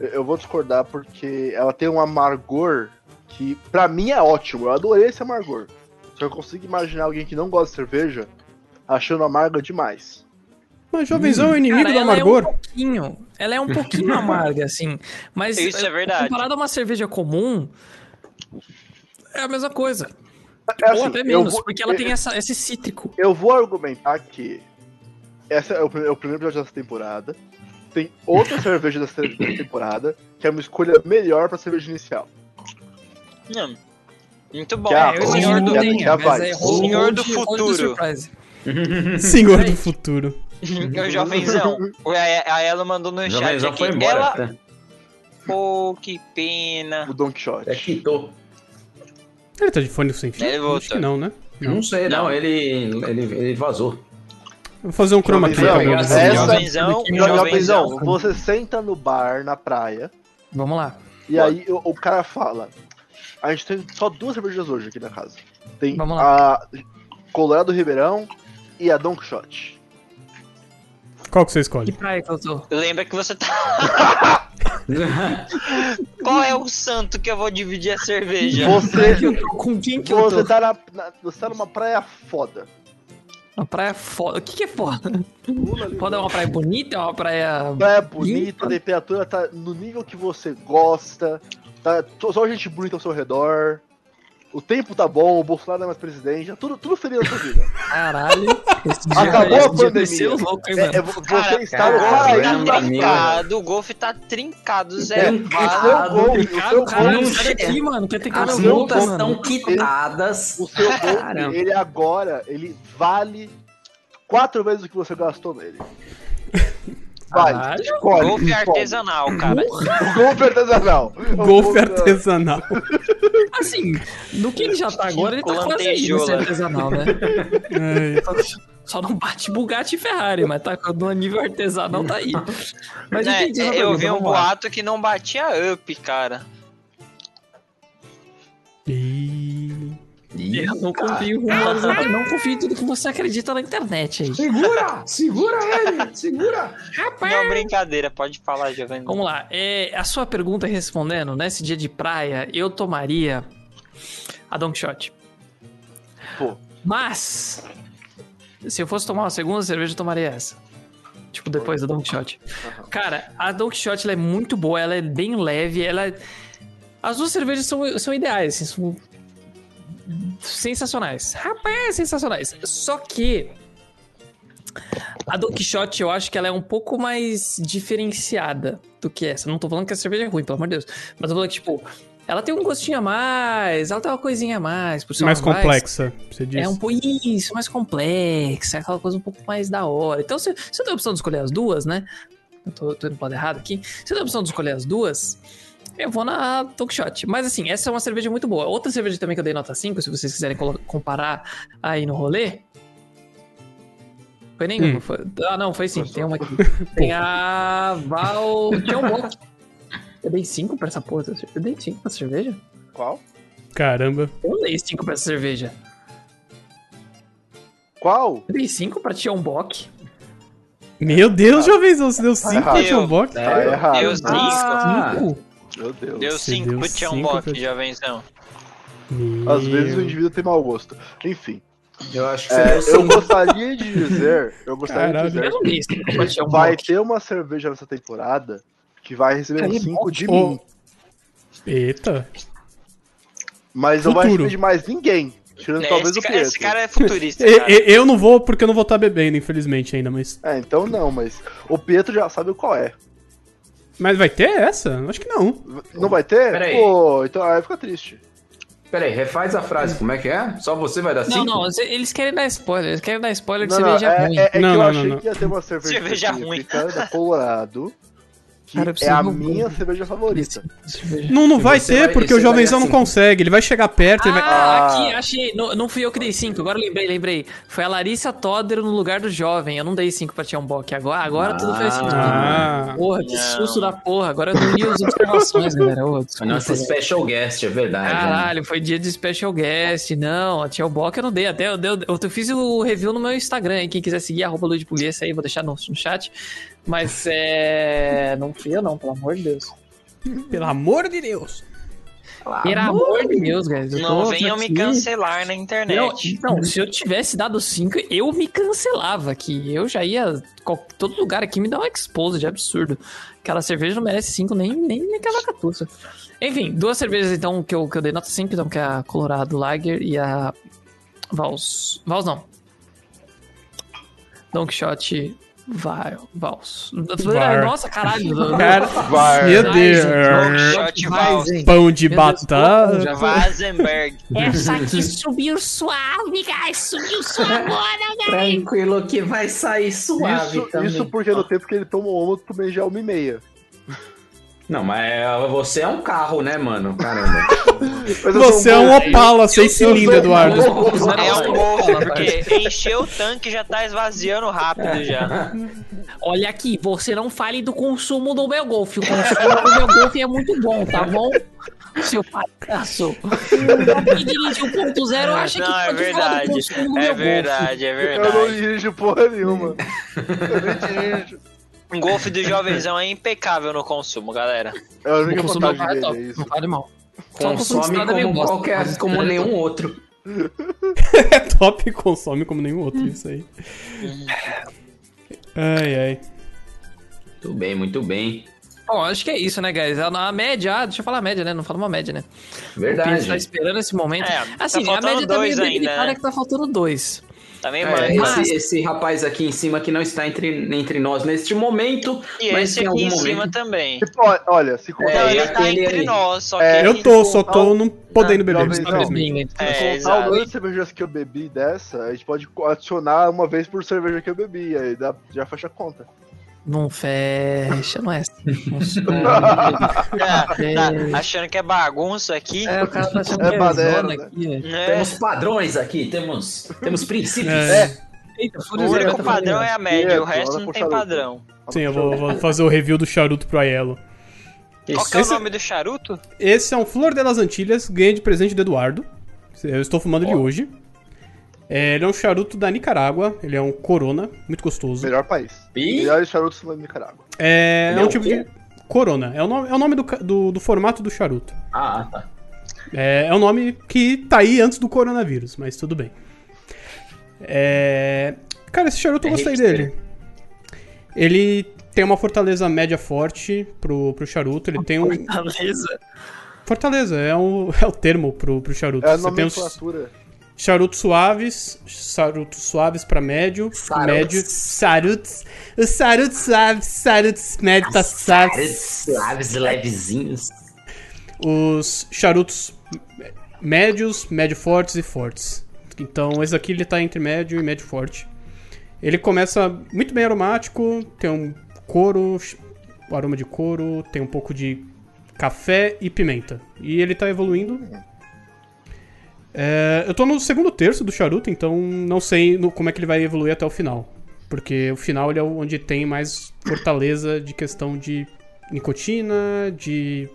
Eu- Eu vou discordar porque ela tem um amargor que, pra mim, é ótimo. Eu adorei esse amargor. Só que eu consigo imaginar alguém que não gosta de cerveja achando amarga demais. Mas jovenzão é o inimigo Cara, do ela amargor. É um pouquinho, ela é um pouquinho amarga, assim. Mas Isso é verdade. comparado a uma cerveja comum, é a mesma coisa. É Ou assim, até eu menos, vou- porque ela eu- tem essa, esse cítrico. Eu vou argumentar que essa é o, é o primeiro episódio dessa temporada. Tem outra cerveja dessa te- dessa temporada que é uma escolha melhor pra cerveja inicial. Hum, Muito bom. Que é É, o senhor do é- é é Senhor do futuro. Senhor do futuro. O jovenzão. O- A a ela mandou no chat Jovenzão aqui. foi embora. Ela. Pô, que pena. O Don Quixote. É quitou. Ele tá de fone sem fio? Ele Acho voltou. que não, né? Não sei, não. Não. Ele, ele, ele vazou. Vou fazer um chroma key Jovenzão. Jovenzão, Jo- jovenzão. Jovenzão, você senta no bar, na praia, Vamos lá. e aí o, o cara fala: A gente tem só duas cervejas hoje aqui na casa. Tem Vamos a Colorado Ribeirão e a Don Quixote. Qual que você Que escolhe? praia que eu tô? Lembra que você tá. Qual é o santo que eu vou dividir a cerveja? Você, Que eu Com quem que eu você, tô? tá na, na- você tá numa praia foda. Uma praia foda. O que, que é foda? Foda é uma praia bonita? É uma praia. Praia bonita, a temperatura tá no nível que você gosta, tá só gente bonita ao seu redor. O tempo tá bom, o Bolsonaro é mais presidente, tudo, tudo feliz na sua vida. Caralho. Acabou a pandemia. louco, hein, É, é, vo- você Cara, está o no golfe paraíso tá trincado, o golfe tá trincado, É, zero. o seu gol, o Cara, gol, sai daqui, mano. Ter cara As multas estão quitadas. o seu gol, ele agora, ele vale quatro vezes o que você gastou nele. Vai, Caralho. escolhe, Golfe escolhe. artesanal, cara. Golfe artesanal. Golfe artesanal. Assim, do que ele já tá agora, ele tá quase aí nesse artesanal, né? Ai, Só não bate Bugatti e Ferrari, mas tá no nível artesanal, tá aí. Mas Né, entendi eu pergunta, vi um boato que não batia up, cara. Ih. Eu não confio, Romulo, eu não confio em tudo que você acredita na internet aí. Segura! Segura ele! Segura! Não, brincadeira, pode falar, Giovanni. Vamos lá, é, a sua pergunta respondendo, nesse dia de praia, eu tomaria a Don Quixote. Pô. Mas, se eu fosse tomar uma segunda cerveja, eu tomaria essa. Tipo, depois da Don Quixote. Cara, a Don Quixote ela é muito boa, ela é bem leve, ela... é- As duas cervejas são, são ideais, assim, são sensacionais. Rapaz, sensacionais. Só que a Don Quixote, eu acho que ela é um pouco mais diferenciada do que essa. Não tô falando que a cerveja é ruim, pelo amor de Deus. Mas eu tô falando que, tipo, ela tem um gostinho a mais, ela tem uma coisinha a mais. Por Mais complexa, você disse. É um pouco isso, mais complexa, aquela coisa um pouco mais da hora. Então, você, você tem a opção de escolher as duas, né? Eu tô, tô indo pro lado errado aqui. Você tem a opção de escolher as duas eu vou na Talkshot. Mas assim, essa é uma cerveja muito boa. Outra cerveja também que eu dei nota 5, se vocês quiserem comparar aí no rolê. Foi nenhuma? Hum. Foi... Ah, não, foi sim. Nossa. Tem uma aqui. Tem a Val Chionbok. Eu dei 5 pra essa porra. Eu dei 5 pra essa cerveja? Qual? Caramba. Eu dei 5 pra essa cerveja. Qual? Eu dei 5 pra Chionbok. Meu Deus, tá jovenzão, você deu 5 pra Chionbok? Deu 5. Meu Deus. Deu Você 5 deu pro pra- Jovenzão. Às vezes o indivíduo tem mau gosto. Enfim, eu acho que você é, eu gostaria de dizer, eu gostaria Caralho. de Eu dizer não dei 5 pra que vai ter uma cerveja nessa temporada que vai receber um Aí, 5 de mim, Eita. mas não vai Futuro. receber de mais ninguém, tirando É, talvez esse, o Pietro. esse cara é futurista, cara. e- eu não vou porque eu não vou estar bebendo, infelizmente, ainda, mas. É, então não, mas o Pietro já sabe qual é. Mas vai ter essa? Acho que não. Não vai ter? Pera aí. Pô, então aí fica triste. Peraí, refaz a frase, como é que é? Só você vai dar Não, cinco? não, eles querem dar spoiler. Eles querem dar spoiler de Não, não, cerveja é, ruim. é- é Não, que eu não, achei não, que ia ter uma cerveja, Cerveja da Colorado que Cara, é a minha cerveja favorita. Não, não vai vai- porque o jovenzão vai não dar consegue. Ele vai chegar perto, ele vai. Ah, Ah. aqui, achei. Não, não fui eu que dei 5, agora eu lembrei, lembrei. Foi a Larissa Todder no lugar do jovem. Eu não dei 5 pra Tiambok. Agora, agora tudo faz sentido. Ah. Porra, que Não. susto da porra. Agora eu não li as observações, galera. Desculpa, Nossa, special guest, é verdade. né? Caralho, foi dia de special guest. Não, a Tia Bock eu não dei. Até eu, dei- eu, eu fiz o review no meu Instagram. Quem quiser seguir, arroba Luiz aí, vou deixar no, no chat. Mas é. Não fui eu, não, pelo amor de Deus. Pelo amor de Deus. Pelo amor de Deus, guys. eu Não venham me cancelar na Não, internet. então, se eu tivesse dado 5, eu me cancelava aqui. Eu já ia. Todo lugar aqui me dá um expose de absurdo. Aquela cerveja não merece 5, nem, nem naquela catuça. Enfim, duas cervejas então que eu, que eu dei nota 5, então, que é a Colorado Lager e a Vals. Vals não. Don Quixote Vai, Vals. Var. Nossa, caralho. Cara, Vai. meu Deus. gente. Pão de Meu batata. já Vazenberg. Essa aqui subiu suave, guys. Subiu suave agora, guys. Tranquilo que vai sair suave Isso, também. isso porque no tempo que ele tomou uma, eu tomei já uma e meia. Não, mas é- você é um carro, né, mano? Caramba. Eu Você é um. Opala seis cilindros, Eduardo. É um golfe, porque encheu o tanque já tá esvaziando rápido já. Olha aqui, você não fale do consumo do meu golfe. O consumo do meu golfe é muito bom, tá bom? Seu palhaço. Quem dirige 1.0 acha que Não, é pode falar do verdade. consumo do É meu verdade, é Eu não verdade. dirijo porra nenhuma. Eu nem dirijo. Um golfe do jovenzão é impecável no consumo, galera. É a única vantagem é dele, é top, isso. não fale mal. Consome como bosta, qualquer, como nenhum outro. É top e consome como nenhum outro, isso aí. Ai, ai. Muito bem, muito bem. Bom, acho que é isso, né, guys? A, a média, ah, deixa eu falar a média, né? Não fala uma média, né? A gente tá Verdade. esperando esse momento. É, tá assim, a faltando média tá meio ainda, debilitada né? que tá faltando dois. Também É. Mas- esse, esse rapaz aqui em cima que não está entre, entre nós neste momento, E mas esse em aqui algum em cima momento. também. Tipo, olha, se contar, Não, É, ele e tá aquele entre ali? nós, só que É, ele- Eu tô, só tô não podendo beber. hein? É, contar o número de cervejas que eu bebi dessa, a gente pode adicionar uma vez por cerveja que eu bebi, aí dá, já fecha a conta. Não fecha, não é assim. Tá, É. tá achando que é bagunça aqui? É, o cara tá achando É que é baderna, zona né? aqui, velho. É. Temos padrões aqui, temos, temos princípios. É. Eita, O único tá padrão é a média, o É, resto não tem padrão. Sim, eu vou, vou fazer o review do charuto pro Aiello. Qual que é o nome do charuto? Esse é um Flor de las Antilhas, ganhei de presente do Eduardo. Eu estou fumando ele hoje. É, ele é um charuto da Nicarágua, ele é um Corona, muito gostoso. Melhor país. Ih. Melhores charutos da Nicarágua. É, Ele é é um tipo de. Corona, é o nome, é o nome do, do, do formato do charuto. Ah, tá. É, é um nome que tá aí antes do coronavírus, mas tudo bem. É, Cara, esse charuto eu É gostei hipster. dele. Ele tem uma fortaleza média forte pro, pro charuto, ele tem um. Beleza. Fortaleza, é, um, é o termo pro, pro charuto. É a Você tem nomenclatura. Charutos suaves, charutos suaves pra médio, Charutos. médio, charutos, os charutos suaves, charutos médio tá suaves. Suaves, levezinhos. os charutos médios, médio fortes e fortes. Então esse aqui ele tá entre médio e médio forte. Ele começa muito bem aromático, tem um couro, o aroma de couro, tem um pouco de café e pimenta. E ele tá evoluindo. É, eu tô no segundo terço do charuto, então não sei no- como é que ele vai evoluir até o final. Porque o final ele é onde tem mais fortaleza de questão de nicotina, de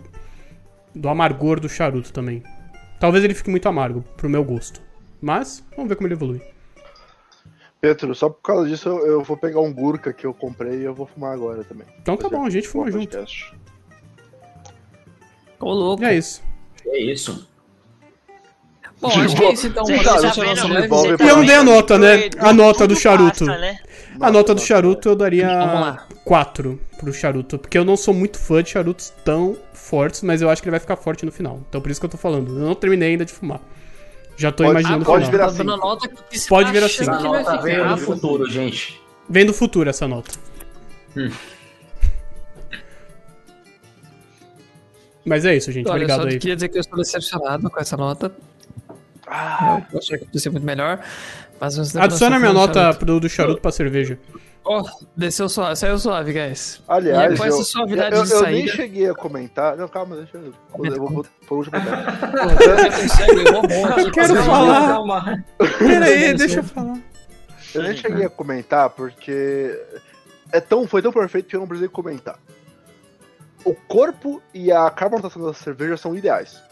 do amargor do charuto também. Talvez ele fique muito amargo, pro meu gosto. Mas, vamos ver como ele evolui. Petro, só por causa disso eu, eu vou pegar um Gurkha que eu comprei e eu vou fumar agora também. Então tá bom, a gente fuma junto. Ô, louco. E é isso. É isso. Bom, acho que é isso então. E eu não dei a nota, né? A nota do charuto. passa, né? A nota do charuto eu daria Vamos lá. 4 pro charuto. Porque eu não sou muito fã de charutos tão fortes, mas eu acho que ele vai ficar forte no final. Então por isso que eu tô falando. Eu não terminei ainda de fumar. Já tô Pode- imaginando pode o final. virar cinco. nota que você Pode tá virar achando cinco. A que vai nota ficar. no futuro, gente. Vem do futuro essa nota. Hum. Mas é isso, gente. Olha, Obrigado só aí. queria dizer que eu estou decepcionado com essa nota. Eu achei que podia ser muito melhor. Mas você Adiciona minha só nota charuto. pro, do charuto pra cerveja. Ó, desceu suave, saiu suave, guys. Aliás, E com eu, essa suavidade eu, de eu nem cheguei a comentar. Não, calma, deixa eu. Eu vou por último. aqui, quero falar. Calma. Pera aí, deixa eu falar. Eu nem cheguei a comentar porque é tão, foi tão perfeito que eu não precisei comentar. O corpo e a carbonatação da cerveja são ideais.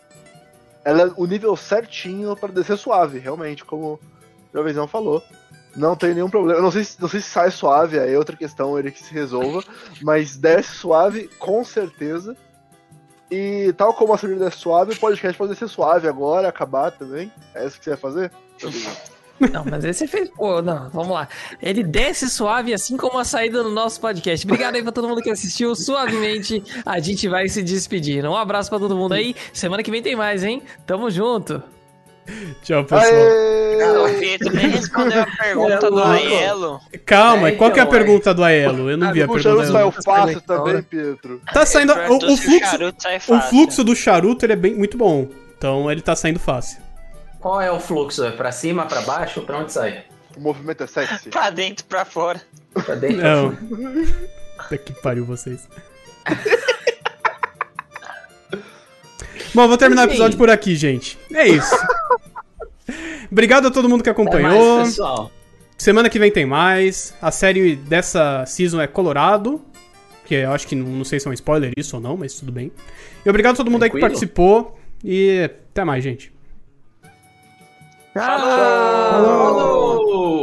Ela é o nível certinho para descer suave, realmente, como o Jovenzão falou. Não tem nenhum problema. Não sei, se, não sei se sai suave, aí é outra questão, ele que se resolva. Mas desce suave, com certeza. E tal como a cerveja desce suave, o podcast pode descer suave agora, acabar também. É isso que você vai fazer? Não, mas esse fez. Pô, não, vamos lá. Ele desce suave, assim como a saída no nosso podcast. Obrigado aí pra todo mundo que assistiu. Suavemente, a gente vai se despedindo. Um abraço pra todo mundo aí. Semana que vem tem mais, hein? Tamo junto. Tchau, pessoal. O Aê! Pietro nem respondeu a pergunta É do. Aiello. Calma, É, qual que é a então, é. pergunta do Aelo? Eu não vi a O pergunta charuto do saiu Aelo. fácil também, Pietro. Tá saindo. O, o fluxo, o fluxo do charuto ele é bem, muito bom. Então ele tá saindo fácil. Qual é o fluxo? É pra cima, pra baixo? Pra onde sai? O movimento é sexy. Pra dentro, pra fora. Pra dentro? Não. Puta que pariu vocês. Bom, vou terminar o episódio por aqui, gente. É isso. Obrigado a todo mundo que Até acompanhou. mais, pessoal. Semana que vem tem mais. A série dessa season é Colorado. Que eu acho que não, não sei se é um spoiler isso ou não, mas tudo bem. E obrigado a todo mundo aí que Tranquilo. participou. E até mais, gente. Falou! Falou!